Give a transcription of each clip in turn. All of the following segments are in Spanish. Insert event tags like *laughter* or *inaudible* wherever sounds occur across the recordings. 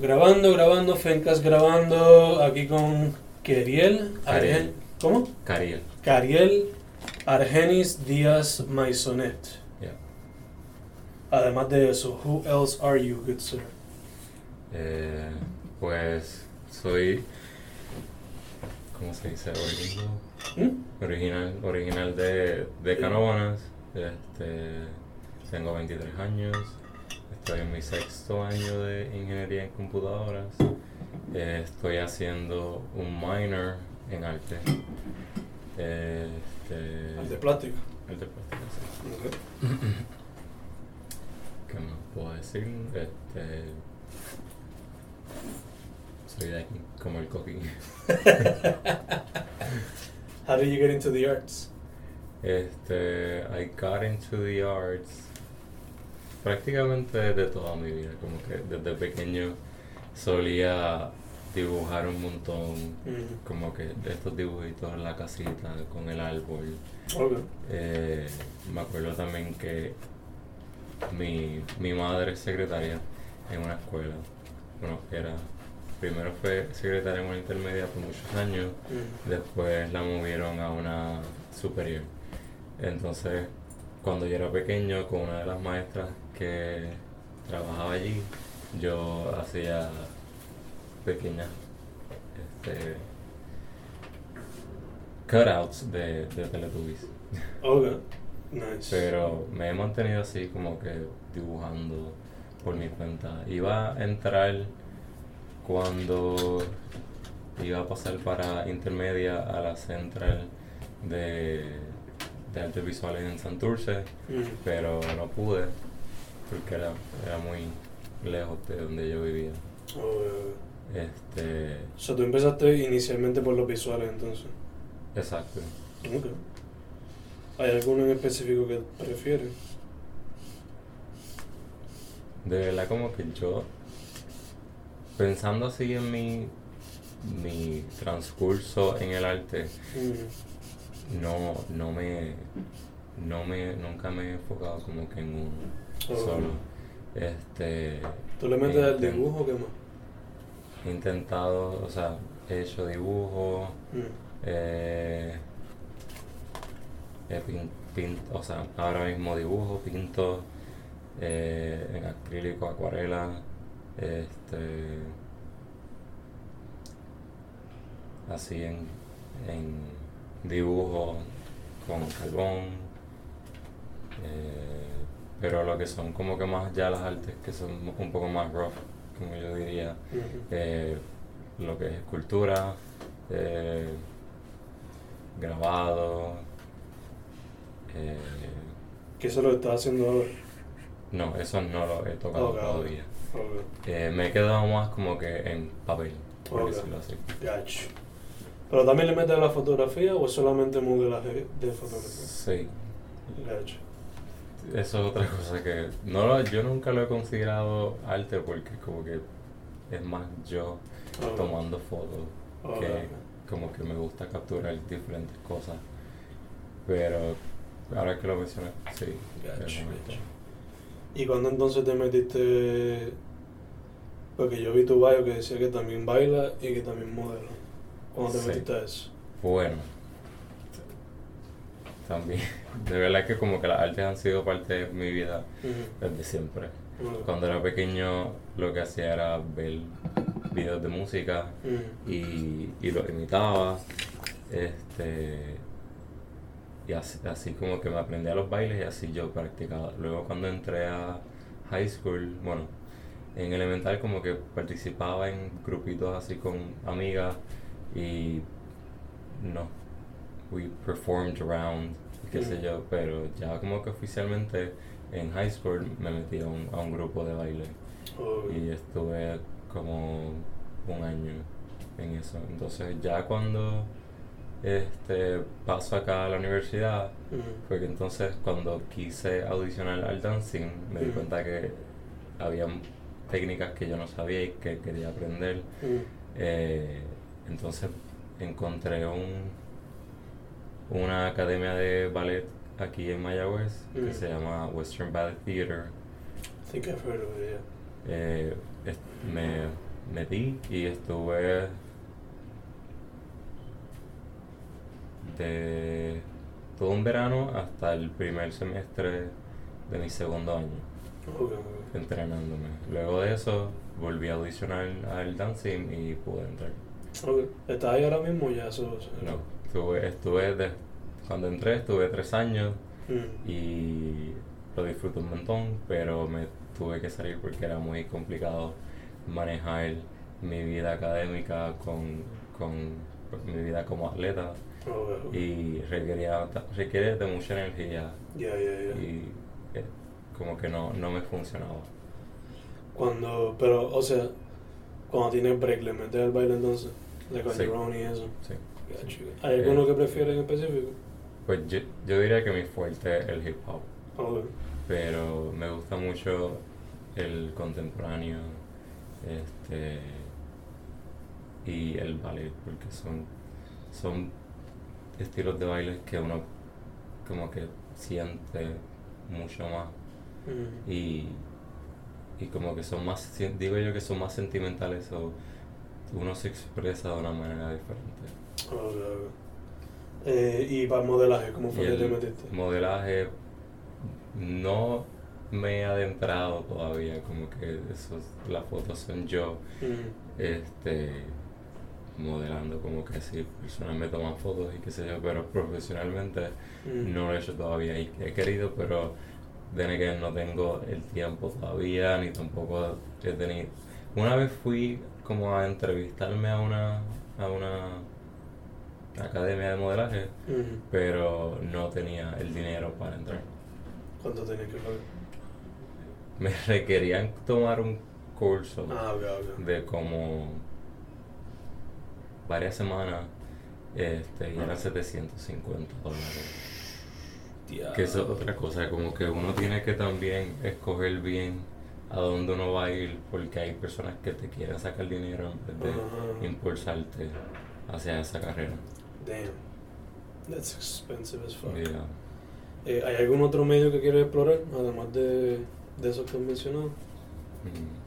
Grabando, grabando, Fencas grabando, aquí con Keriel. Ariel. Argen- ¿Cómo? Cariel. Cariel Argenis Díaz Maisonet. Yeah. Además de eso, who else are you, good sir? Eh, pues soy. ¿Cómo se dice? Original. ¿Mm? Original, original de, de. Este, tengo 23 años. Estoy en mi sexto año de ingeniería en computadoras. Eh, estoy haciendo un minor en arte. Este, de plástico. arte plástico, sí. *clears throat* ¿Qué más puedo decir? Este, soy de aquí, como el coquín. *laughs* How did you get into the arts? Este, I got into the arts prácticamente desde toda mi vida, como que desde pequeño solía dibujar un montón, como que estos dibujitos en la casita con el árbol. Eh, me acuerdo también que mi, mi madre es secretaria en una escuela. Bueno, era, primero fue secretaria en una intermedia por muchos años, después la movieron a una superior. Entonces, cuando yo era pequeño, con una de las maestras que trabajaba allí, yo hacía pequeñas este, cutouts de, de Teletubbies. Ok. *laughs* Nice. Pero me he mantenido así como que dibujando por mi cuenta. Iba a entrar cuando iba a pasar para intermedia a la central de, de artes visuales en Santurce, Mm. pero no pude porque era, era muy lejos de donde yo vivía. Este, O sea, tú empezaste inicialmente por los visuales, entonces. exacto. ¿Hay alguno en específico que prefieres? De verdad como que yo, pensando así en mi, mi transcurso en el arte, Mm. No, no me, no me, nunca me he enfocado como que en uno Oh. solo. Este, ¿Tú le metes inten- dibujo o qué más? He intentado, o sea, he hecho dibujo, Mm. eh, he pin, pin- o sea, ahora mismo dibujo, pinto eh, en acrílico, acuarela, este, así en, en dibujo con carbón, eh, pero lo que son como que más ya las artes que son un poco más rough, como yo diría, eh, lo que es escultura, eh, grabado, eh, ¿Qué eso es lo que estás haciendo ahora? no, eso no lo he tocado Ok, ok. todavía. Eh, me he quedado más como que en papel, por Ok. decirlo así. Gotcha. ¿Pero también le metes a la fotografía o es solamente modelaje de fotografía? Sí, Gotcha. eso es otra cosa que no lo- yo nunca lo he considerado arte porque como que es más yo Ok. tomando fotos Ok, que como que me gusta capturar diferentes cosas. Pero ahora que lo mencionas, sí. ¿Y cuándo entonces te metiste? Porque yo vi tu bio que decía que también baila y que también modela. ¿Cuándo te Sí. metiste a eso? Bueno, también, *laughs* de verdad que como que las artes han sido parte de mi vida desde siempre. Cuando era pequeño lo que hacía era ver videos de música y, y los imitaba. Este, y así, así como que me aprendía los bailes y así yo practicaba. Luego cuando entré a high school, bueno, en elemental como que participaba en grupitos así con amigas y no, we performed around, y qué sé Mm. yo, pero ya como que oficialmente en high school me metí a un, a un grupo de baile y estuve como un año en eso. Entonces ya cuando este paso acá a la universidad, porque entonces cuando quise audicionar al dancing me di Ujú. cuenta que había técnicas que yo no sabía y que quería aprender. Ujú. Eh, entonces encontré un una academia de ballet aquí en Mayagüez que se llama Western Ballet Theater. I think I've heard of it, yeah. Eh, me, metí y estuve de todo un verano hasta el primer semestre de mi segundo año entrenándome. Luego de eso volví a audicionar al dancing y pude entrar. Ok. ¿Estás ahí ahora mismo o ya eso? eso- No, estuve, estuve de, cuando entré estuve tres años Mm. y lo disfruté un montón, pero me tuve que salir porque era muy complicado manejar mi vida académica con, con mi vida como atleta y requería, requiere de mucha energía Ya, ya, ya. y eh, como que no, no me funcionaba. Cuando, pero, o sea, cuando tienes break, ¿le metes el baile entonces? De con Sí. Y eso. Sí. ¿Hay alguno Eh. que prefieres en específico? Pues yo, yo diría que mi fuerte es el hip hop, Ok. pero me gusta mucho el contemporáneo este y el ballet porque son son estilos de baile que uno como que siente mucho más Mm. y, y como que son más digo yo que son más sentimentales o uno se expresa de una manera diferente Ok, ok. Eh, y para modelaje, ¿cómo fue que te metiste? modelaje no me he adentrado todavía, como que esos, las fotos son yo, Mm. este, modelando como que sí, personas me toman fotos y qué sé yo, pero profesionalmente Mm. no lo he hecho todavía y he querido, pero de que no tengo el tiempo todavía, ni tampoco he tenido... Una vez fui como a entrevistarme a una, a una academia de modelaje, pero no tenía el dinero para entrar. ¿Cuánto tenías que pagar? Me *laughs* requerían tomar un curso Ah, de como varias semanas este, y eran 750 dólares. Diablo. Que eso es otra cosa, como que uno tiene que también escoger bien a dónde uno va a ir porque hay personas que te quieren sacar dinero en vez de impulsarte hacia esa carrera. Damn. That's expensive as fuck. Yeah. Eh, ¿Hay algún otro medio que quieres explorar, además de, de esos que has mencionado? Mm.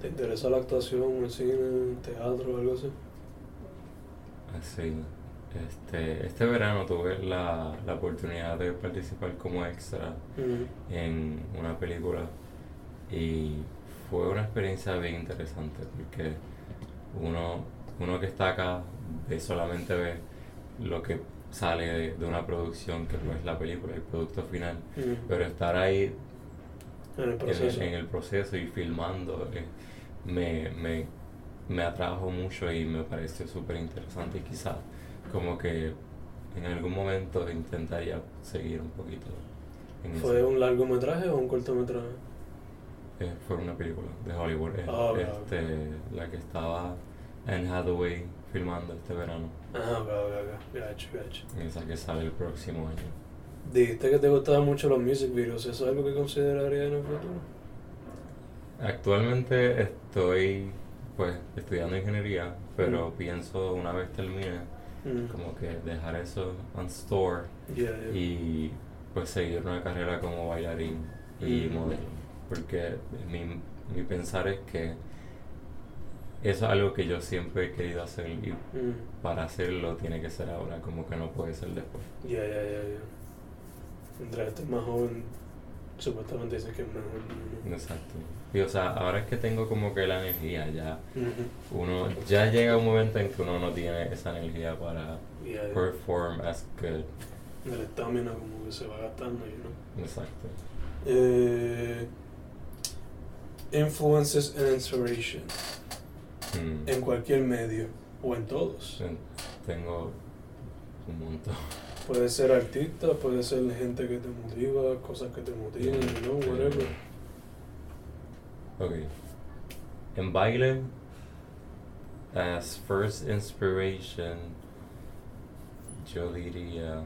¿Te interesa la actuación, el cine, el teatro, algo así? Así, este, este verano tuve la, la oportunidad de participar como extra en una película y fue una experiencia bien interesante porque uno, uno que está acá ve solamente ve lo que sale de, de una producción que no es la película, el producto final, pero estar ahí En el en proceso. el, en el proceso y filmando eh, me, me, me atrajo mucho y me pareció súper interesante y quizás como que en algún momento intentaría seguir un poquito en ¿Fue eso. un largometraje o un cortometraje? Eh, fue una película de Hollywood, Ah, este, la que estaba Anne Hathaway filmando este verano, Ah, ok, ok, ok. Gacho, gacho. esa que sale el próximo año. Dijiste que te gustaban mucho los music videos. ¿Eso es algo que considerarías en el futuro? Actualmente estoy pues estudiando ingeniería, pero Mm. pienso una vez termine Mm. como que dejar eso on store Yeah, yeah. y pues seguir una carrera como bailarín y Mm. modelo. Porque mi, mi pensar es que eso es algo que yo siempre he querido hacer y Mm. para hacerlo tiene que ser ahora, como que no puede ser después. Ya, ya, ya, ya. Mientras estés más joven, supuestamente dicen que es mejor. ¿no? Exacto. Y o sea, ahora es que tengo como que la energía ya. Uno ya llega un momento en que uno no tiene esa energía para perform as good. El estamina como que se va gastando, know. Exacto. Eh, influences and inspiration. Mm. En cualquier medio o en todos. Ten- Tengo un montón. Puede ser artista, puede ser gente que te motiva, cosas que te motivan, know, whatever. Ok. En baile, as first inspiration, yo diría.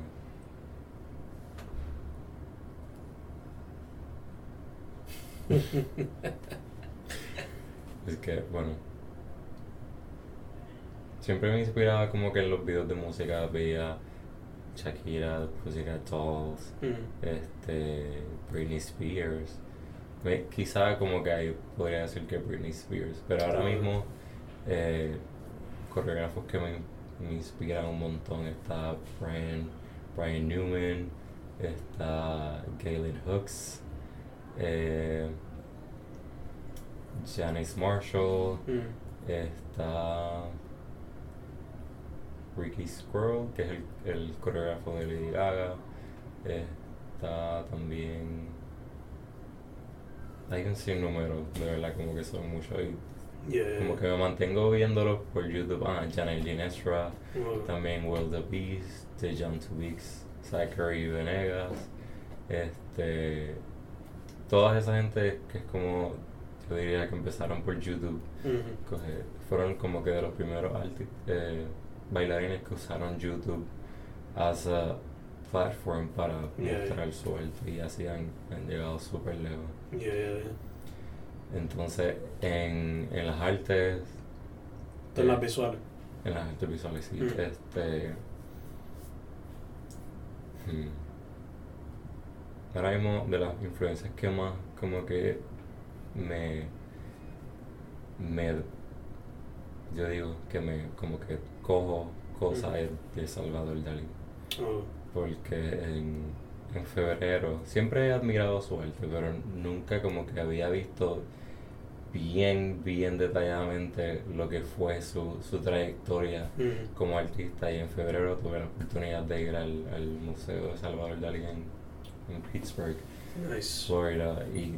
*laughs* Es que, bueno. Siempre me inspiraba como que en los videos de música veía Shakira, Pussycat Dolls, Mm. este, Britney Spears quizá como que ahí podría decir que Britney Spears, pero ahora mismo eh, coreógrafos que me, me inspiran un montón está Brian, Brian Newman, está Galen Hooks, eh, Janice Marshall, Mm. está Ricky Squirrel, que es el, el coreógrafo de Lady Gaga. Está también. Hay un sinnúmero, de verdad, como que son muchos. Y Yeah. como que me mantengo viéndolos por YouTube. Ah, Janelle Ginestra, Bueno, también Will the Beast, The John Two Weeks, Zachary Venegas. Este. Toda esa gente que es como. Yo diría que empezaron por YouTube ujú. coge- fueron como que de los primeros eh, bailarines que usaron YouTube as a platform para Yeah, mostrar su arte y así han, han llegado súper lejos. Yeah, yeah, yeah. Entonces, en, en las artes, es las visuales. en las artes visuales, sí, Mm. este... hmm. Ahora mismo, de las influencias que más como que me... me yo digo que me como que cojo cosas Ujú. de Salvador Dalí Oh, porque en, en febrero siempre he admirado su arte pero nunca como que había visto bien bien detalladamente lo que fue su, su trayectoria ujú. como artista y en febrero tuve la oportunidad de ir al, al museo de Salvador Dalí en, en Pittsburgh Nice. Florida y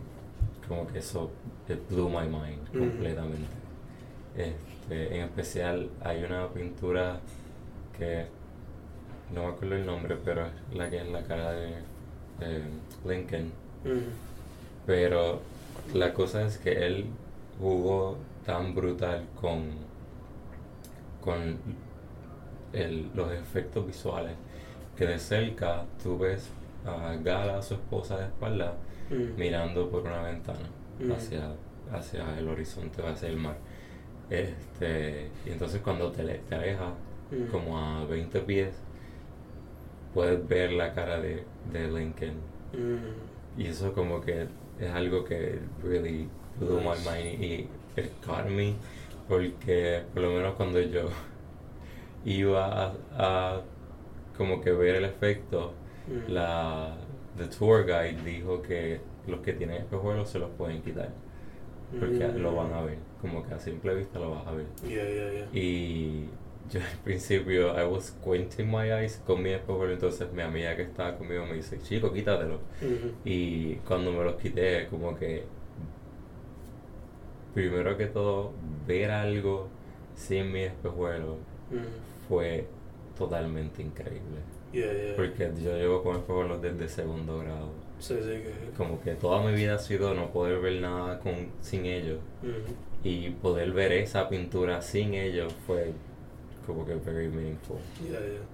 como que eso it blew my mind Ujú. completamente. Este, en especial hay una pintura que no me acuerdo el nombre, pero es la que es la cara de eh, Lincoln. Ujú. Pero la cosa es que él jugó tan brutal con, con el- los efectos visuales que de cerca tú ves a Gala, su esposa de espalda, Ujú. mirando por una ventana Mm. hacia, hacia el horizonte, hacia el mar. Este, y entonces cuando te, te alejas Mm. como a 20 pies, puedes ver la cara de, de Lincoln. Mm. Y eso como que es algo que really blew my mind y it got me porque por lo menos cuando yo *laughs* iba a, a como que ver el efecto, Mm. la the tour guide dijo que los que tienen espejuelos se los pueden quitar porque Mm. lo van a ver, como que a simple vista lo vas a ver. Yeah, yeah, yeah. Y yo al principio I was squinting my eyes con mi espejuelo, entonces mi amiga que estaba conmigo me dice, chico, quítatelo. Y cuando me los quité, como que primero que todo, ver algo sin mi espejuelo fue totalmente increíble. Yeah, yeah. Porque yo llevo con espejuelos desde segundo grado. Sí, sí, que. Como que toda mi vida ha sido no poder ver nada con, sin ellos. Y poder ver esa pintura sin ellos fue como que very meaningful. Yeah, yeah.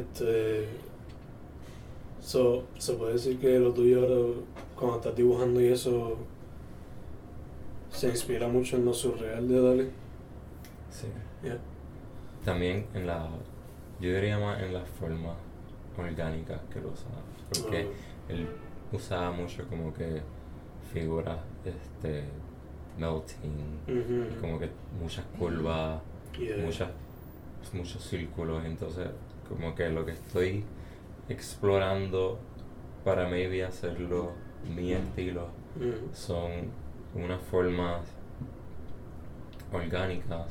Este. So, se puede decir que lo tuyo ahora, cuando estás dibujando y eso, se inspira mucho en lo surreal de Dalí. Sí. Yeah. También en la, yo diría más en las formas orgánicas que lo usaba. Porque Ah. él usaba mucho como que figuras, este, melting, como que muchas curvas, Yeah. muchas, muchos círculos. Entonces, como que lo que estoy explorando para maybe hacerlo mi estilo Ujú. son unas formas orgánicas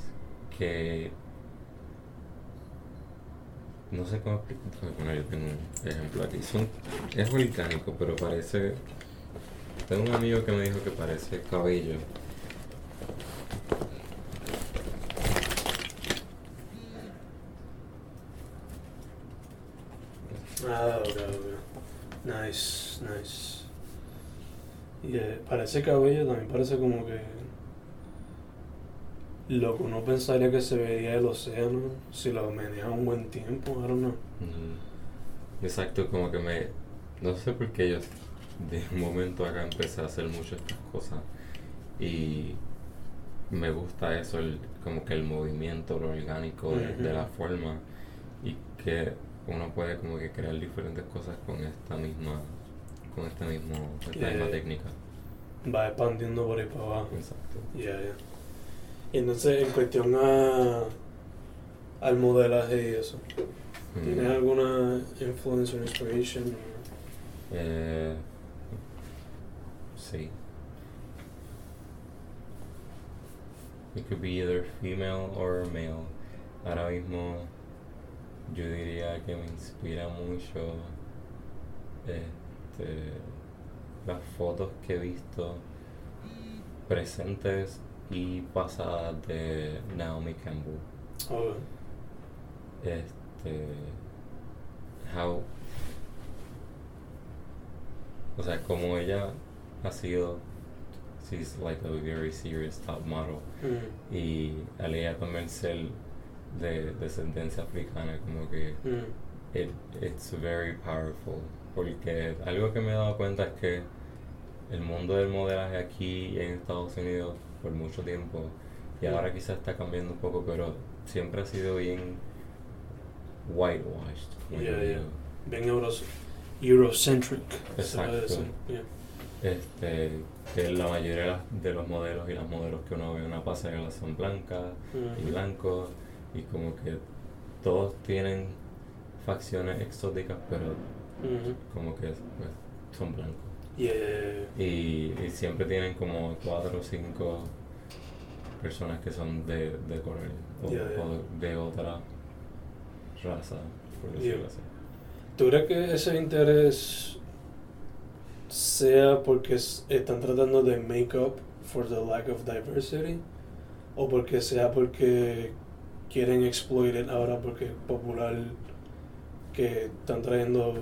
que no sé cómo explicar. Bueno, yo tengo un ejemplo aquí. Son, es orgánico, pero parece. Tengo un amigo que me dijo que parece cabello. Ah, ok, ok. Nice, nice. Y eh, parece cabello, también parece como que lo que uno pensaría que se vería del océano si lo meneaba un buen tiempo, I don't know. Ujú. Exacto, como que me. No sé por qué yo de un momento acá empecé a hacer muchas estas cosas y me gusta eso, el, como que el movimiento, lo orgánico de, de la forma y que uno puede como que crear diferentes cosas con esta misma con este mismo, esta Yeah, misma yeah. técnica. Va expandiendo por ahí para abajo. Exacto. Ya. Y entonces, en cuestión a, al modelaje y eso, ¿tienes Mm. alguna influence or inspiration? Eh, sí. It could be either female or male. Ahora mismo yo diría que me inspira mucho este, las fotos que he visto presentes y pasadas de Naomi Campbell. Oh, Este. How. O sea, como ella ha sido. She's like a very serious top model. mm, Y al ella también ser de descendencia africana, como que. mm, It, it's very powerful. Porque algo que me he dado cuenta es que el mundo del modelaje aquí en Estados Unidos por mucho tiempo, y ahora quizás está cambiando un poco, pero siempre ha sido bien whitewashed. Yeah, yeah. bien euros, Eurocentric. Exacto. yeah. Este, que la mayoría de los modelos y las modelos que uno ve en una pasarela son blancas y Ujú. blancos, y como que todos tienen facciones exóticas, pero como que pues, son blancos. Yeah. Y, y siempre tienen como cuatro o cinco personas que son de, de color o, de otra raza, por decirlo así. ¿Tú crees que ese interés sea porque están tratando de make up for the lack of diversity? ¿O porque sea porque quieren exploit it ahora porque es popular que están trayendo...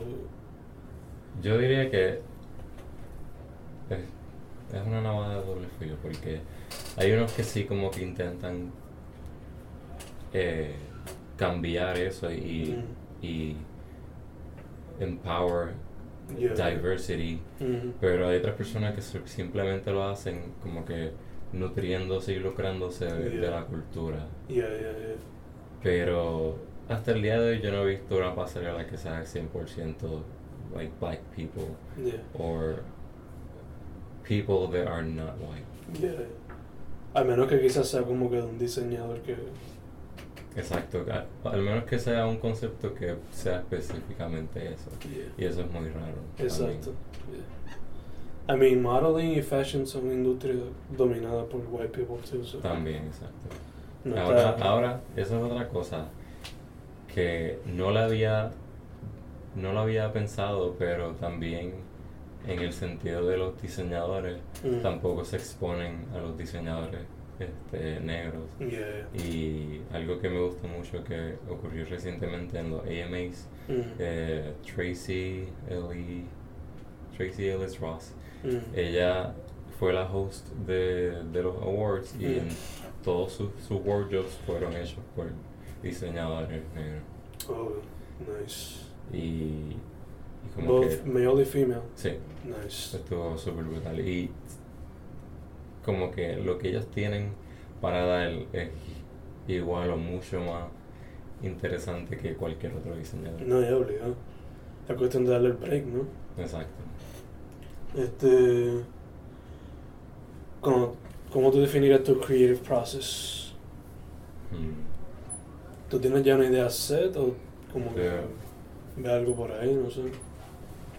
Yo diría que es, es una navaja de doble filo porque hay unos que sí como que intentan eh, cambiar eso y, Mm. y empower Yeah. diversity. Pero hay otras personas que simplemente lo hacen como que nutriéndose y lucrándose de, de Yeah. la cultura. Yeah, yeah, yeah. Pero hasta el día de hoy yo no he visto una pasarela que sea 100% like black people Yeah. or people that are not white. Yeah. A menos que quizás sea como que un diseñador que... Exacto, al menos que sea un concepto que sea específicamente eso. Yeah. Y eso es muy raro. Exacto. I mean, modeling y fashion son industrias dominadas por white people too. so- También, exacto. No ahora, está- ahora, eso es otra cosa que no la había, no lo había pensado, pero también en el sentido de los diseñadores, Mm. tampoco se exponen a los diseñadores este, negros. Yeah. Y algo que me gusta mucho que ocurrió recientemente en los AMAs, Mm. eh, Tracy Ellie, Tracy Ellis Ross, Mm. ella fue la host de, de los awards y Mm. en todos sus, sus wardrobes fueron hechos por diseñadores negros. Oh, nice. Y, y como Both que male y female. sí, Nice. estuvo súper brutal. Y como que lo que ellos tienen para dar es igual o mucho más interesante que cualquier otro diseñador. No, ya obligado. Es cuestión de darle el break, ¿no? Exacto. Este. ¿Cómo, cómo tú definirías tu creative process? Mm. ¿Tú tienes ya una idea set o como que Yeah. ve algo por ahí? No sé.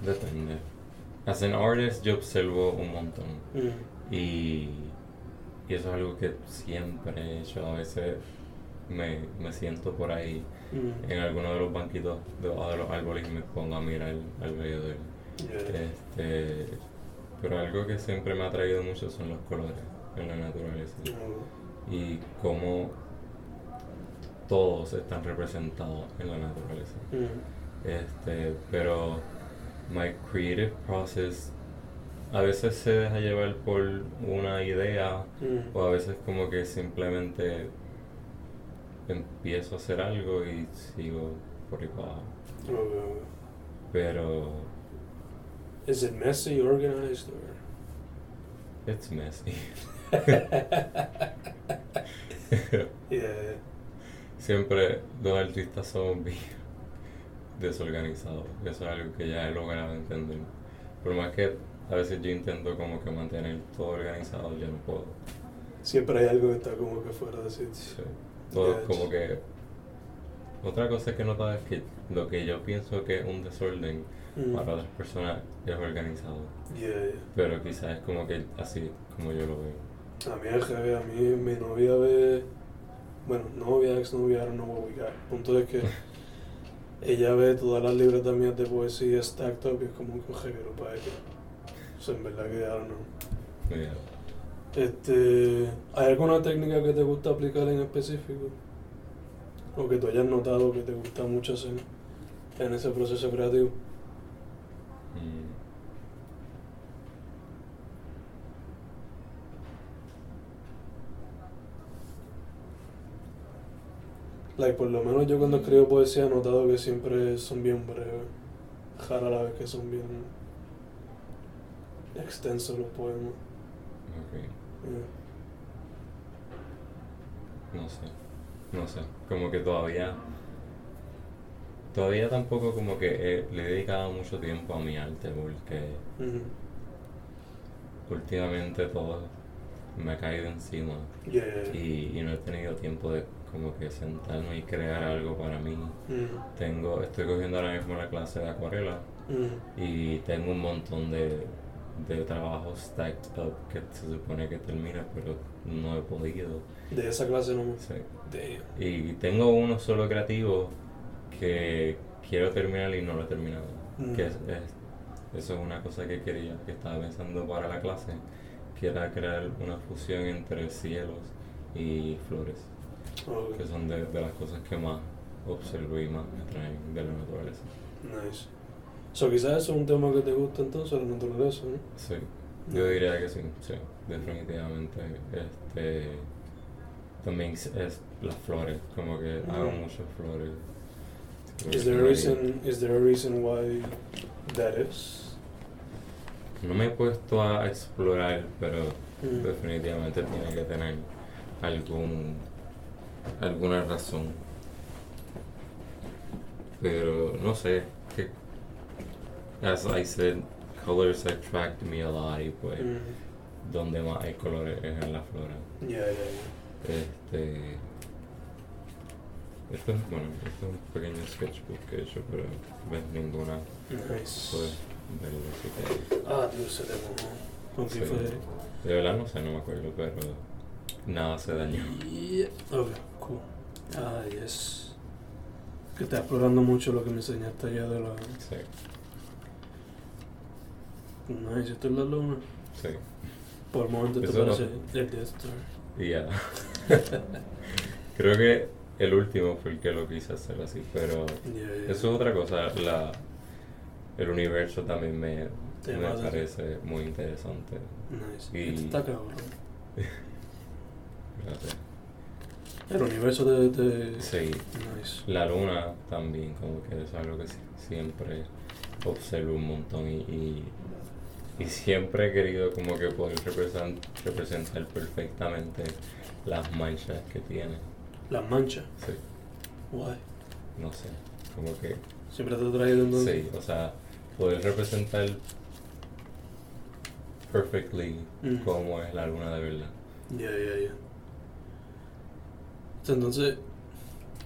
Depende. As an artist yo observo un montón. Mm. Y, y eso es algo que siempre he hecho. A veces me, me siento por ahí Mm. en alguno de los banquitos debajo de los árboles y me pongo a mirar alrededor. Yeah. Este, pero algo que siempre me ha atraído mucho son los colores en la naturaleza. Y cómo todos están representados en la naturaleza. Este, pero my creative process a veces se deja llevar por una idea Mm. o a veces como que simplemente empiezo a hacer algo y sigo por ahí para abajo. Oh. Pero Is it messy, organized, or? it's messy. *laughs* yeah. Siempre los artistas bien desorganizados. Eso es algo que ya he logrado entender. por más que a veces yo intento como que mantener todo organizado, yo no puedo. Siempre hay algo que está como que fuera de sitio. Sí. Todo Ya, como que... Otra cosa que he notado es que lo que yo pienso que es un desorden Mm. para otras personas es organizado. Yeah, yeah. Pero quizás es como que así como yo lo veo. A mí al revés, a mí mi novia ve, bueno, novia, ex novia, I don't know what we got. El punto es que *laughs* ella ve todas las libretas mías de poesía stacked up y es como un cojero para ella. O sea, en verdad que know. Yeah. Este, ¿Hay alguna técnica que te gusta aplicar en específico? O que tú hayas notado que te gusta mucho hacer en ese proceso creativo. Mm. Like, por lo menos yo cuando escribo poesía he notado que siempre son bien breves. Rara la vez que son bien extensos los poemas. Ok. Yeah. No sé, no sé, como que todavía, todavía tampoco como que he- le he dedicado mucho tiempo a mi arte porque últimamente todo me ha caído encima Yeah, yeah, yeah. y, y no he tenido tiempo de como que sentarme y crear algo para mí. Tengo, estoy cogiendo ahora mismo la clase de acuarela y tengo un montón de, de trabajos stacked up que se supone que termine pero no he podido. De esa clase no. Sí. Damn. Y tengo uno solo creativo que quiero terminar y no lo he terminado. Mm. Que es, es- eso es una cosa que quería, que estaba pensando para la clase, que era crear una fusión entre cielos y flores, Ok. que son de, de las cosas que más observo y más me traen de la naturaleza. Nice. So, quizás eso es un tema que te gusta entonces, la naturaleza, ¿no? Sí, yo diría que sí, sí, definitivamente. Este, también es es las flores, como que hago Mm. muchas flores. Is there a reason, is there a reason why that is? No me he puesto a explorar, pero Mm. definitivamente tiene que tener algún alguna razón. Pero no sé, as I said, colors attract me a lot y pues Mm. donde más hay colores es en la flora. Yeah, yeah, yeah. Este esto es bueno, esto es un pequeño sketchbook que he hecho, pero ves ninguna Nice. puedes verlo. Ah, te mojó. ¿Con qué fue? De verdad no sé, no me acuerdo, pero nada se dañó. Yeah. Ok, cool. Ah, yes. Que está explorando mucho lo que me enseñaste allá de la... Sí, Nice, esto es la luna. sí. Por el momento te no- parece el Death Star. Ya. *laughs* Creo que el último fue el que lo quise hacer así, pero Yeah, yeah. eso es otra cosa. La, el universo también me, me parece muy interesante. Nice. y- Esto está cabrón. *laughs* Gracias. El universo de... de... Sí, Nice. la luna también, como que es algo que si- siempre observo un montón y, y, y siempre he querido como que poder representar, representar perfectamente las manchas que tiene. Las manchas. Sí, Why? no sé, como que Siempre te ha traído entonces. Sí, o sea, poder representar perfectly Mm. cómo es la luna de verdad. Ya, ya, ya. Entonces,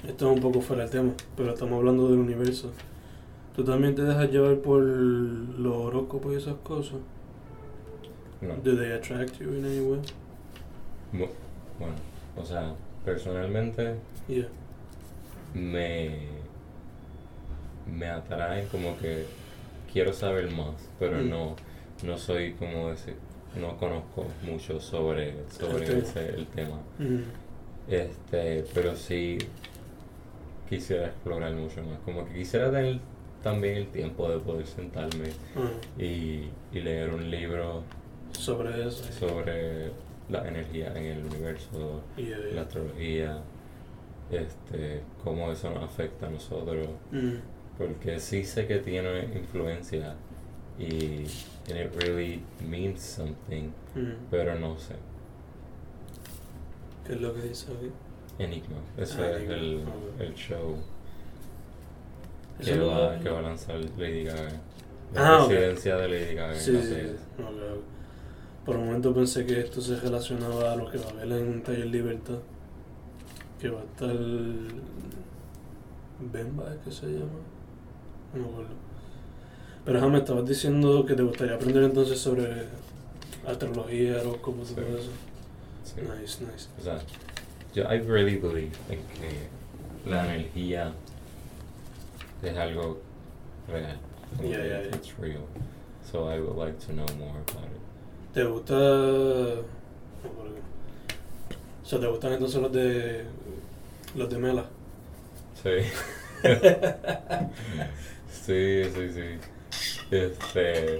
esto es un poco fuera del tema, pero estamos hablando del universo. ¿Tú también te dejas llevar por los horóscopos y esas cosas? No, ¿Do they attract you in any way? bueno, o sea, personalmente Yeah. me, me atraen como que quiero saber más, pero Mm. no, no soy como ese, no conozco mucho sobre, sobre ese, el tema. Mm. Este, pero sí quisiera explorar mucho más. Como que quisiera tener también el tiempo de poder sentarme Ah, y, y leer un libro sobre eso. sobre la energía en el universo, Yeah, yeah. la astrología, este, cómo eso nos afecta a nosotros. Mm. Porque sí sé que tiene influencia y and it really means something, Mm. pero no sé. ¿Qué es lo que dice? Enigma, eso Ah, es Enigma, el, ok. el show que va, que va a lanzar Lady Gaga. La Ah, ok. residencia de Lady Gaga Sí, sí, sí. Claro. Por un momento pensé que esto se relacionaba a lo que va a haber en Taller Libertad. Que va a estar. Bemba, ¿es que se llama? No me acuerdo. Pero ajá, me estabas diciendo que te gustaría aprender entonces sobre astrología, horóscopos y todo eso. Sí. Nice, nice. O sea, yo I really believe en que la energía es algo real. Yeah, yeah, yeah. It's real. So I would like to know more about it. ¿Te gusta.? O sea, ¿te gustan entonces los de. los de Mela? Sí. *laughs* sí, sí, sí. Este.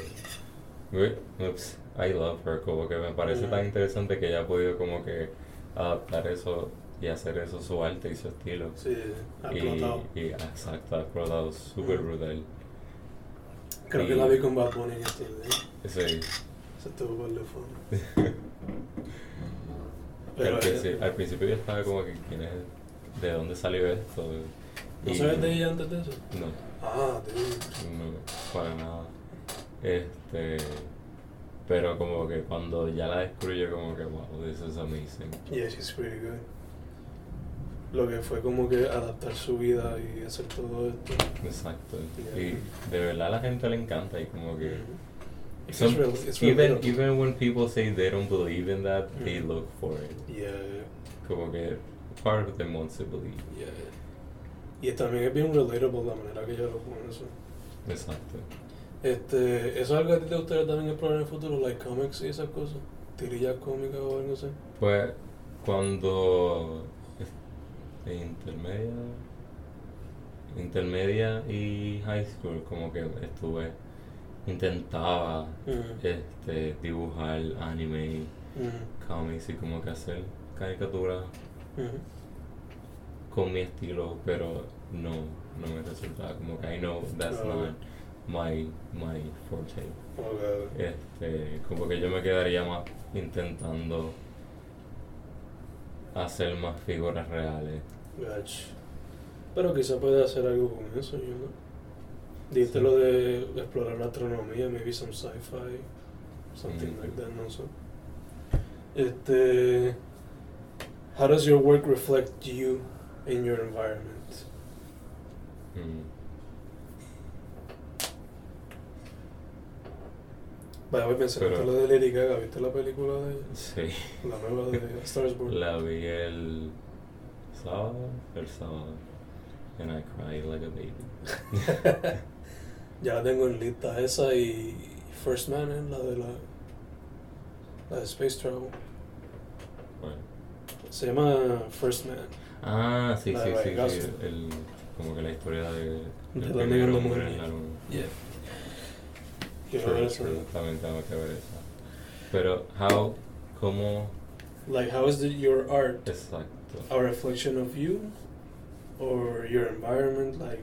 Ups, I love her. Como que me parece tan Mm. interesante que ella ha podido como que adaptar eso y hacer eso su arte y su estilo. Sí, ha Y, explotado. y exacto, ha explotado súper brutal. Creo que y- la vi con Bad Bunny en días. Sí. Se estuvo de. *laughs* Que al, Pero, principio, eh, al principio yo estaba como que quién es, de dónde salió esto. ¿No Y- sabes de ella antes de eso? No, Ah, dude. no, para nada. Este, pero como que cuando ya la descubrí yo como que wow, this is amazing. Yeah, she's pretty good. Lo que fue como que adaptar su vida y hacer todo esto. Exacto. Yeah. Y de verdad a la gente le encanta y como que It's some- real- it's even even when people say they don't believe in that, they Mm. look for it. Yeah, Como que part of them wants to believe. yeah. Y también es bien relatable la manera que ella lo pone eso. Exacto. Este, ¿Eso es algo que a ti te gustaría también explorar en el futuro? Like comics y esas cosas. Tirillas cómicas o algo así. Pues cuando intermedia, intermedia y high school como que estuve intentaba Mm. este dibujar anime, Mm. cómics y como que hacer caricaturas Mm. con mi estilo, pero no no me resultaba como que I know that's Claro. not my my forte. Ok. Este, como que yo me quedaría más intentando hacer más figuras reales. Gach. Pero quizá puede hacer algo con eso, yo no. Dijiste Sí. lo de explorar la astronomía, maybe some sci-fi, something Mm. like that, no sé. Este, how does your work reflect you in your environment? Mm. Vaya, voy Pero- lo de Lady Gaga, ¿viste la película de ella? Sí, La nueva de A Star is Born. la vi el sábado, el sábado, and I cried like a baby. *laughs* ya la tengo en lista esa y First Man, ¿eh? la de la, la de Space Travel. Bueno. Se llama First Man. Ah, sí, La sí, de sí, sí, el, como que la historia de, De del la negra mujer. en la luna. Yeah. Quiero ver eso. también tengo que ver esa. Pero, how, cómo, Like, how is the, your art exacto. a reflection of you or your environment? Like,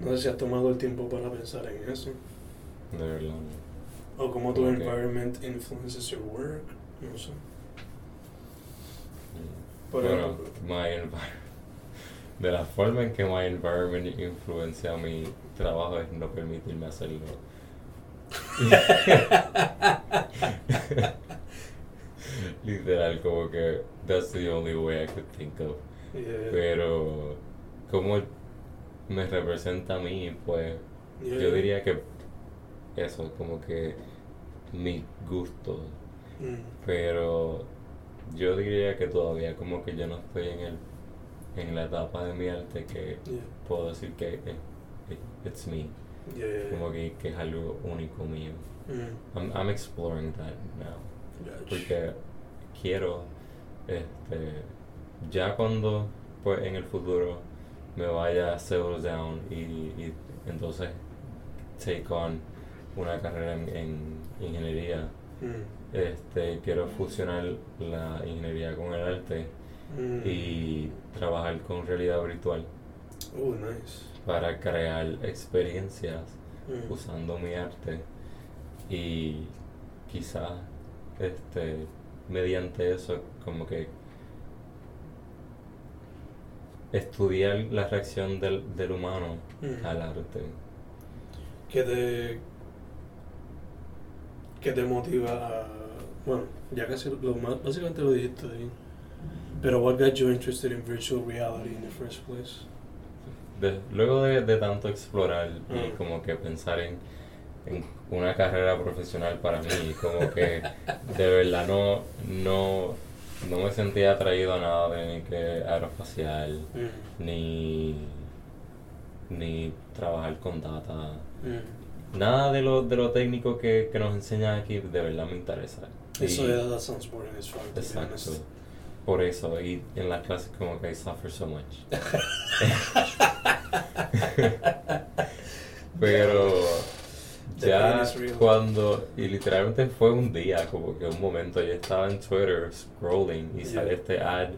no sé si has tomado el tiempo para pensar en eso. De verdad. O cómo tu Ok. environment influences your work. No sé. Mm. Por bueno, my envi- *laughs* de la forma en que my environment influencia mi trabajo es no permitirme hacerlo. *laughs* Literal, como que that's the only way I could think of. Yeah. Pero, como me representa a mí, pues Yeah. yo diría que eso, como que mi gusto. Mm. Pero yo diría que todavía como que yo no estoy en el en la etapa de mi arte que Yeah. puedo decir que es, it- it's me, Yeah. como que, que es algo único mío. Mm. I'm, I'm exploring that now. Gotcha. Porque quiero, este, ya cuando pues en el futuro me vaya a settle down y, y entonces take on una carrera en, en ingeniería, Mm. este, quiero fusionar la ingeniería con el arte Mm. y trabajar con realidad virtual Oh, nice. Para crear experiencias Mm. usando mi arte y quizás este mediante eso como que estudiar la reacción del, del humano Mm. al arte ¿qué te, qué te motiva a, bueno, ya casi lo más, básicamente lo dijiste ahí, pero what got you interested in virtual reality in the first place? De- luego de, de tanto explorar y Mm. como que pensar en, en una carrera profesional para mí, como que de verdad no, no, no me sentía atraído a nada de ni que aeroespacial, Mm, ni, ni trabajar con data. mm. Nada de lo, de lo técnico que, que nos enseñan aquí de verdad me interesa. Eso that sounds boring as fuck, Exacto. Por eso, y en las clases como que I suffer so much. *laughs* Pero ya cuando, y literalmente fue un día, como que un momento, yo estaba en Twitter scrolling y Yeah. salió este ad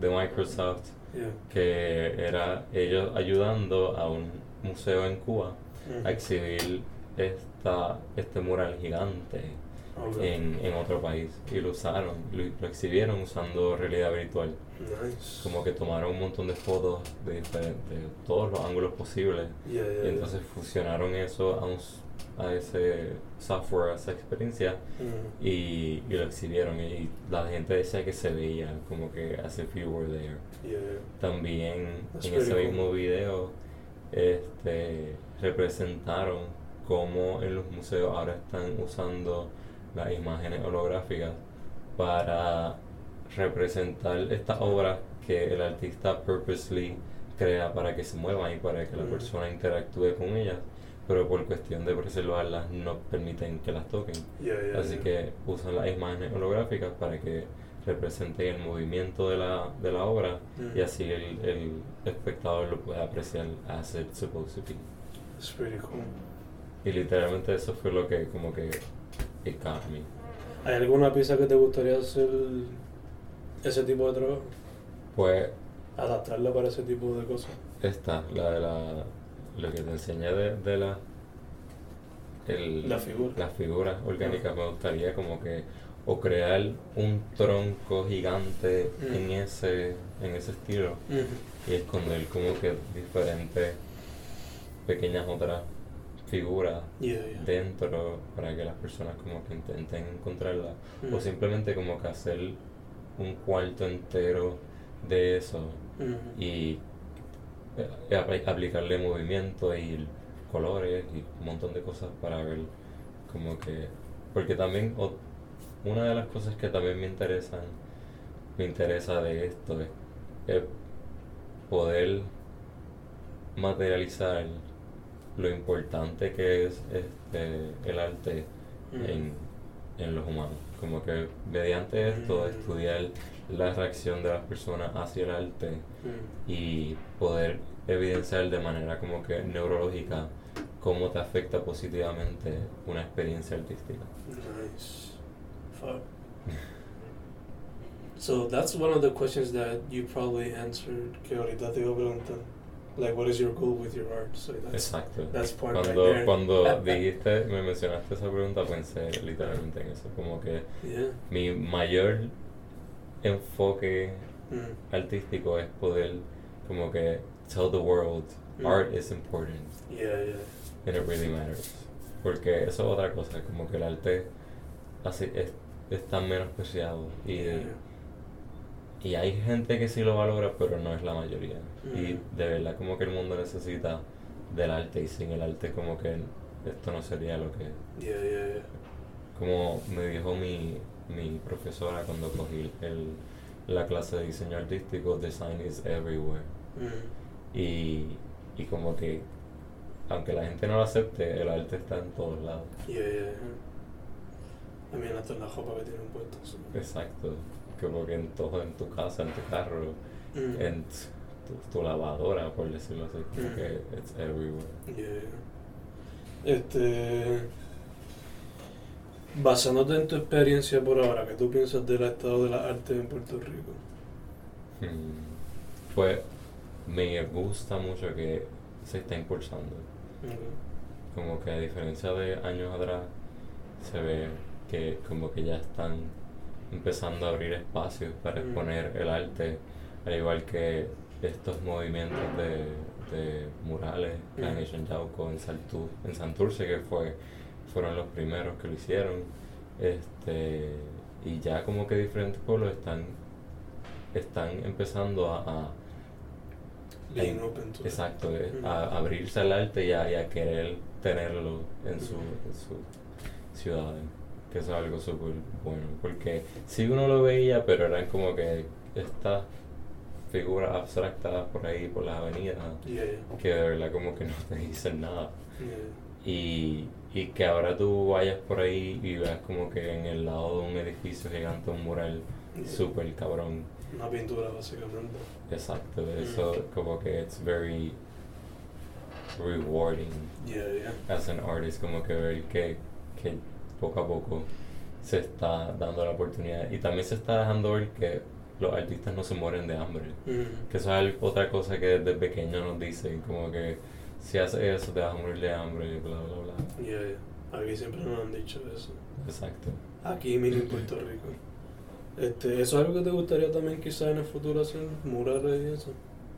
de Microsoft Yeah. que era ellos ayudando a un museo en Cuba a exhibir esta, este mural gigante Okay. en, en otro país y lo usaron, lo, lo exhibieron usando realidad virtual. Nice. Como que tomaron un montón de fotos de diferentes, todos los ángulos posibles Yeah, yeah, y entonces fusionaron eso a, un a ese software, a esa experiencia Mm. y, y lo exhibieron y la gente decía que se veía como que as if you were there. También That's en ese cool. mismo video este, representaron cómo en los museos ahora están usando las imágenes holográficas para representar estas obras que el artista purposely crea para que se muevan y para que la persona interactúe con ellas, pero por cuestión de preservarlas no permiten que las toquen. Yeah, yeah, Así yeah. que usan las imágenes holográficas para que representen el movimiento de la, de la obra y Mm. así el, el espectador lo puede apreciar as it's supposed to be. It's pretty cool. Y literalmente eso fue lo que como que got me. ¿Hay alguna pieza que te gustaría hacer ese tipo de trabajo? Pues Adaptarla para ese tipo de cosas. esta, la de la, lo que te enseñé de, de la, el, La figura. las figuras orgánicas me gustaría como que o crear un tronco gigante Mm. en ese en ese estilo y esconder como que diferentes pequeñas otras Yeah, yeah. dentro para que las personas como que intenten encontrarla o Mm. simplemente como que hacer un cuarto entero de eso Mhm. y eh, apl- aplicarle movimiento y colores y un montón de cosas para ver como que porque también o- una de las cosas que también me interesan me interesa de esto es, es poder materializar lo importante que es este el arte Mm. en, en los humanos como que mediante esto Mm. estudiar la reacción de las personas hacia el arte Mm. y poder evidenciar de manera como que neurológica cómo te afecta positivamente una experiencia artística. Nice. Fuck. So that's one of the questions that you probably answered que ahorita te iba a preguntar. Like, what is your goal with your art? So that's, Exacto. that's part right Cuando, there. cuando *laughs* *laughs* dijiste, me mencionaste esa pregunta, pensé literalmente en eso, como que Yeah. mi mayor enfoque Mm. artístico es poder como que tell the world Mm. art is important Yeah, yeah. and it really matters. Porque eso es otra cosa, como que el arte así es, es tan menospreciado y, Yeah. y hay gente que sí lo valora, pero no es la mayoría. Y de verdad como que el mundo necesita del arte y sin el arte como que esto no sería lo que Yeah, yeah, yeah. como me dijo mi, mi profesora cuando cogí el, la clase de diseño artístico, design is everywhere. Mm. Y, y como que, aunque la gente no lo acepte, el arte está en todos lados. Yeah, yeah, yeah. Mean, hasta en la ropa que tienen puestos. Exacto. Como que en todo, en tu casa, en tu carro, Mm. en tu, tu lavadora, por decirlo así. Como Mm. que it's everywhere. Yeah. Este. Basándote en tu experiencia por ahora, ¿qué tú piensas del estado de la arte en Puerto Rico? Mm. Pues me gusta mucho que se está impulsando. Como que a diferencia de años atrás, se ve que como que ya están empezando a abrir espacios para Mm. exponer el arte, al igual que estos movimientos de, este, murales, Carnation Yauco en, Saltu, en Santurce, que fue, fueron los primeros que lo hicieron. Este, y ya como que diferentes pueblos están, están empezando a, Being open to exacto, eh, a abrirse al arte y a, querer tenerlo en, su, en su ciudades que eso es algo súper bueno, porque si uno lo veía, pero eran como que estas figuras abstractas por ahí, por las avenidas, que de verdad como que no te dicen nada. Y, y que ahora tú vayas por ahí y veas como que en el lado de un edificio gigante, un mural súper cabrón. Una pintura básicamente. Exacto, eso como que it's very rewarding as an artist, como que ver que, que poco a poco se está dando la oportunidad y también se está dejando ver que los artistas no se mueren de hambre. Que eso es otra cosa que desde pequeño nos dicen, como que si haces eso te vas a morir de hambre, bla, bla, bla. Yeah, Aquí siempre nos han dicho eso. Exacto. Aquí mismo en Puerto Rico. Este, ¿Eso es algo que te gustaría también quizás en el futuro hacer? ¿Murales y eso?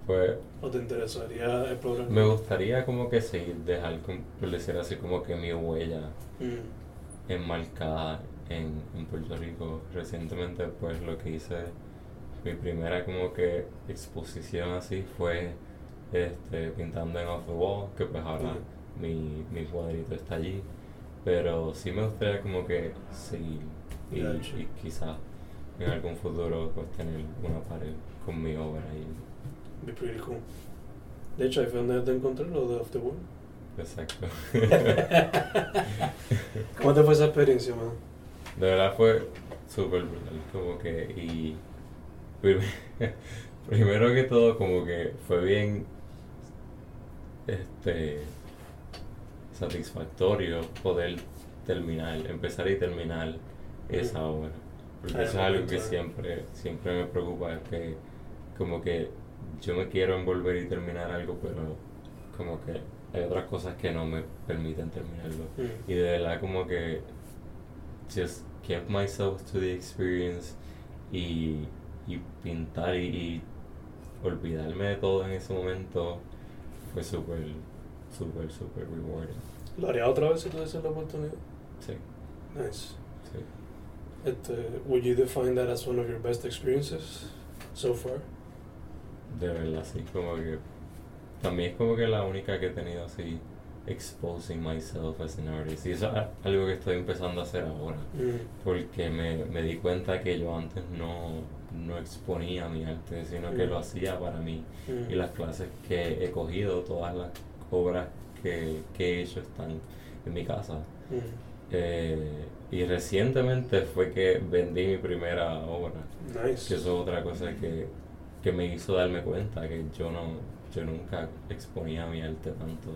Pues... ¿O te interesaría explorar? Me gustaría como que sí, dejar, decir así, como que mi huella enmarcada en, en Puerto Rico. Recientemente pues lo que hice, mi primera como que exposición así fue este, pintando en Off the Wall, que pues ahora mi, mi cuadrito está allí. Pero sí me gustaría como que seguir y, y quizás en algún futuro pues tener una pared con mi obra ahí. Be pretty cool. De hecho, ahí fue donde te encontré lo de Off the Wall. Exacto. *laughs* ¿Cómo te fue esa experiencia, man? De verdad fue súper brutal, como que, y *laughs* primero que todo, como que fue bien, este, satisfactorio poder terminar, empezar y terminar esa obra. Porque eso es algo que siempre, siempre me preocupa, es que como que yo me quiero envolver y terminar algo, pero como que hay otras cosas que no me permiten terminarlo. Mm. Y de verdad como que just kept myself to the experience y, y pintar y, olvidarme de todo en ese momento fue súper, súper, súper rewarding. ¿Lo haría otra vez si tuviese la oportunidad? Sí. Nice. Sí. Este, would you define that as one of your best experiences so far? De verdad, sí, como que también es como que la única que he tenido así exposing myself as an artist y eso es algo que estoy empezando a hacer ahora mm. porque me, me, di cuenta que yo antes no, no exponía mi arte sino que lo mm. hacía para mí mm. y las clases que he cogido todas las obras que, que he hecho están en mi casa eh, y recientemente fue que vendí mi primera obra que eso es otra cosa que, que me hizo darme cuenta que yo no yo nunca exponía mi arte tanto.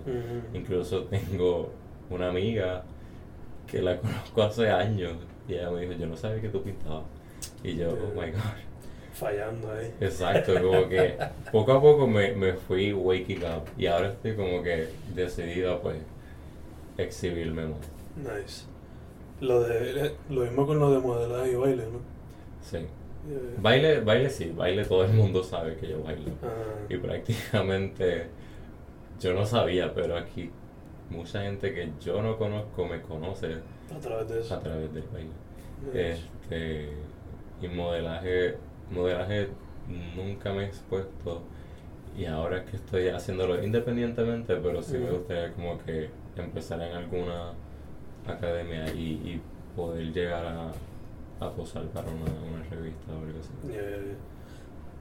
Incluso tengo una amiga que la *laughs* conozco hace años y ella me dijo, yo no sabía que tú pintabas. Y yo, oh my god. Fallando ahí. Exacto, como que poco a poco me, me fui waking up y ahora estoy como que decidido a pues exhibirme más. Nice. Lo, de, lo mismo con lo de modelaje y baile, ¿no? Sí. Baile, baile sí, baile todo el mundo sabe que yo bailo. Ah. Y prácticamente yo no sabía, pero aquí mucha gente que yo no conozco me conoce a través de eso. A través del baile. Este, y modelaje, modelaje nunca me he expuesto y ahora es que estoy haciéndolo independientemente, pero sí me gustaría como que empezar en alguna academia y, y poder llegar a, a posar para una, una revista o algo así.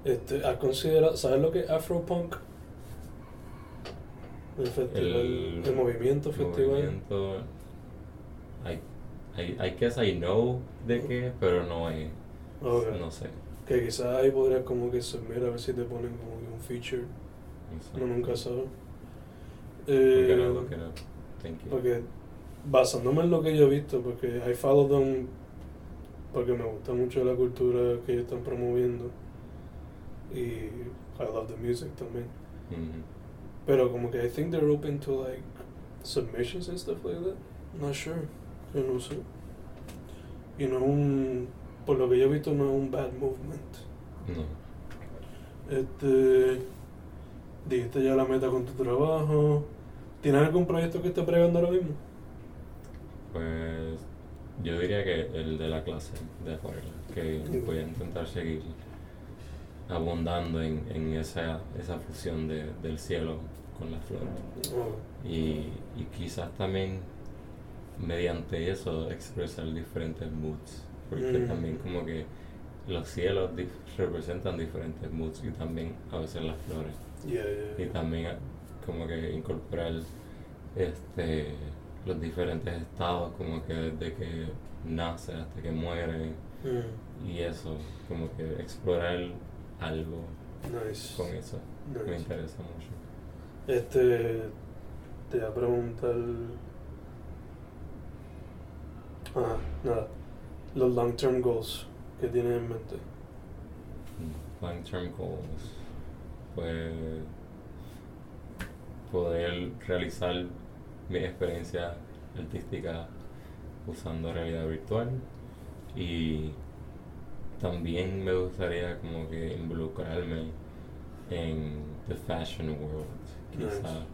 Este, ¿Has considerado, ¿sabes lo que es Afropunk? El festival, el, movimiento festival. Movimiento, I, I, I guess I know de qué, pero no hay, no sé. Que quizás ahí podrías como que mira a ver si te ponen como un feature. No, nunca sabes. Eh, no, no, you. Porque basándome en lo que yo he visto, porque I follow them porque me gusta mucho la cultura que ellos están promoviendo y I love the music también. Pero como que I think they're open to like submissions and stuff like that. Not sure. Yo no sé. Y no un, por lo que yo he visto, no es un bad movement. No. Este, dijiste ya la meta con tu trabajo. ¿Tienes algún proyecto que estés pregando ahora mismo? Pues yo diría que el de la clase de acuarela, que voy a intentar seguir abundando en, en esa, esa fusión de, del cielo con la flor. Oh, Y, y quizás también mediante eso expresar diferentes moods, porque Mm. también como que los cielos dif- representan diferentes moods y también a veces las flores. yeah, yeah, Y también a- como que incorporar este los diferentes estados, como que desde que nace hasta que muere Mm, y eso, como que explorar algo nice. con eso me interesa mucho. Este, te voy a preguntar. Ah, nada. Los long term goals que tienes en mente. Long term goals, pues poder realizar mi experiencia artística usando realidad virtual y también me gustaría como que involucrarme en the fashion world quizá Nice.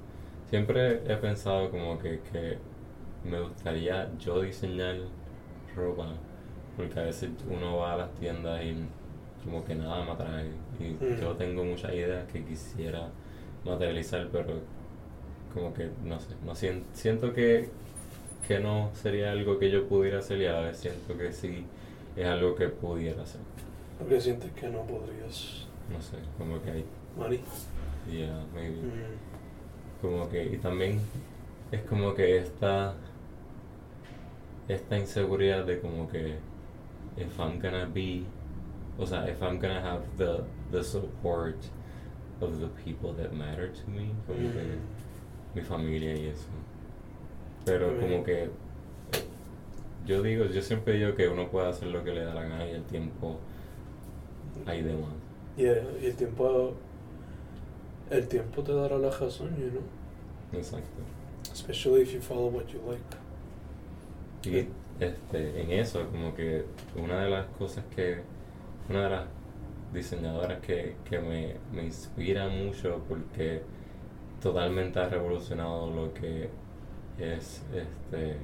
siempre he pensado como que, que me gustaría yo diseñar ropa porque a veces uno va a las tiendas y como que nada me atrae y Mm. yo tengo muchas ideas que quisiera materializar pero como que no sé no sien- siento que que no sería algo que yo pudiera hacer y a la vez siento que sí es algo que pudiera hacer Porque sientes que no podrías. no sé como que hay Mari. yeah, maybe Mm, como que y también es como que esta esta inseguridad de como que if I'm gonna be o sea if I'm gonna have the the support of the people that matter to me como que mm, mi familia y eso pero Muy como que yo digo yo siempre digo que uno puede hacer lo que le da la gana y el tiempo hay de más yeah, y el tiempo. El tiempo te dará la razón, you know. exacto Especially if you follow what you like. Y este, en eso, como que una de las cosas que, una de las diseñadoras que, que me, me inspira mucho porque totalmente ha revolucionado lo que es este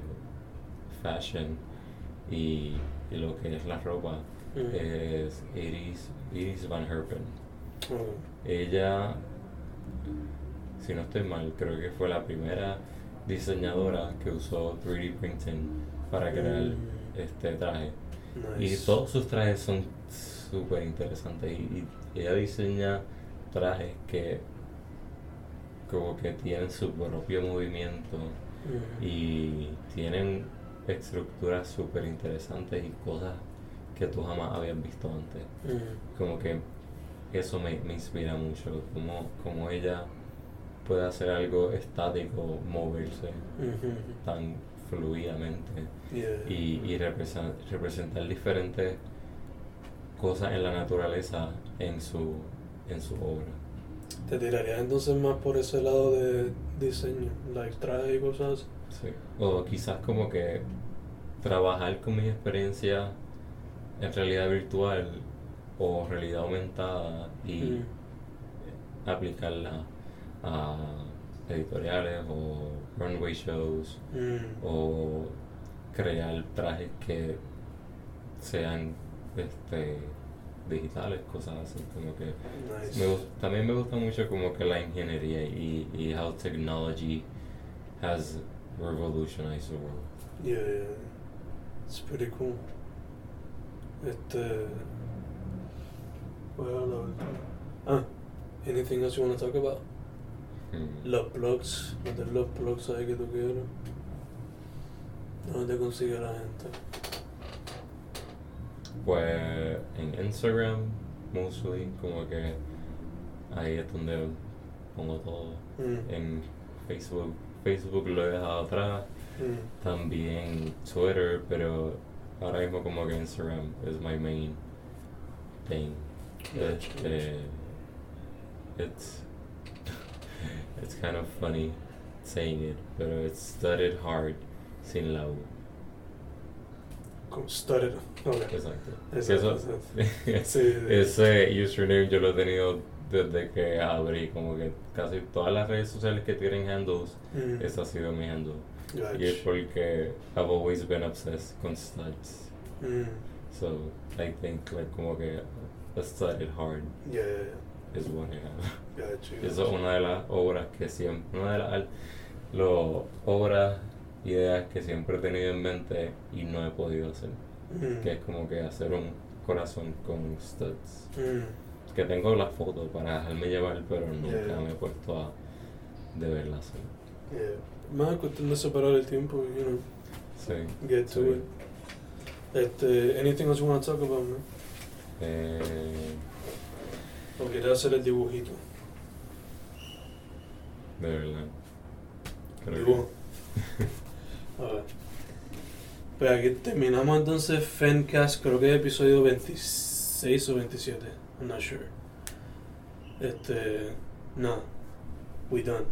fashion y, y lo que es la ropa Mm. es Iris, Iris Van Herpen. Oh, Ella, si no estoy mal, creo que fue la primera diseñadora que usó 3D printing para crear Mm. este traje. nice. Y todos sus trajes son súper interesantes y, y ella diseña trajes que como que tienen su propio movimiento Mm. y tienen estructuras súper interesantes y cosas que tú jamás habías visto antes Mm. como que eso me, me inspira mucho, como, como ella puede hacer algo estático, moverse tan fluidamente Yeah. y, y represen- representar diferentes cosas en la naturaleza en su, en su obra. Te tirarías entonces más por ese lado de diseño, like traje y cosas. Sí. O quizás como que trabajar con mi experiencia en realidad virtual o realidad aumentada y Mm. aplicarla a editoriales o runway shows Mm. o crear trajes que sean este digitales, cosas así como que Nice. me también me gusta mucho como que la ingeniería y, y how technology has revolutionized the world. Yeah, yeah. It's pretty cool. Este. Well, no. Ah, anything else you want to talk about? Mm. Los blogs, de los blogs ahí que tú quieras. ¿Dónde consigue la gente? Pues en Instagram, mostly, como que ahí es donde pongo todo. Mm. En Facebook, Facebook lo he dejado atrás. Mm. También Twitter, pero ahora mismo como que Instagram is my main thing. Este, it's it's kind of funny saying it, pero it's studied hard sin la U. Como started. Okay. Exacto. Exacto, Eso- exacto. *laughs* Sí, sí. ese username yo lo he tenido desde que abrí, como que casi todas las redes sociales que tienen handles, Mm. ese ha sido mi handle. Gotcha. Y es porque I've always been obsessed con studs. Mm. So I think like como que a studded hard Yeah, yeah, is what I have. *laughs* Eso es una de las obras que siempre, una de las lo- obras, ideas que siempre he tenido en mente y no he podido hacer. Mm. Que es como que hacer un corazón con studs. Mm. Que tengo la foto para dejarme llevar, pero nunca Yeah. me he puesto a de verla hacer. Yeah. Más cuestión de separar el tiempo, you know, Sí. get to Sí. it. Este, anything else you want to talk about, man? Eh, ¿O quieres hacer el dibujito? De verdad. Creo que- Dibujo. *laughs* A ver. Pues aquí terminamos entonces Fencast, creo que es episodio 26 o 27. I'm not sure. Este. Nada. We done.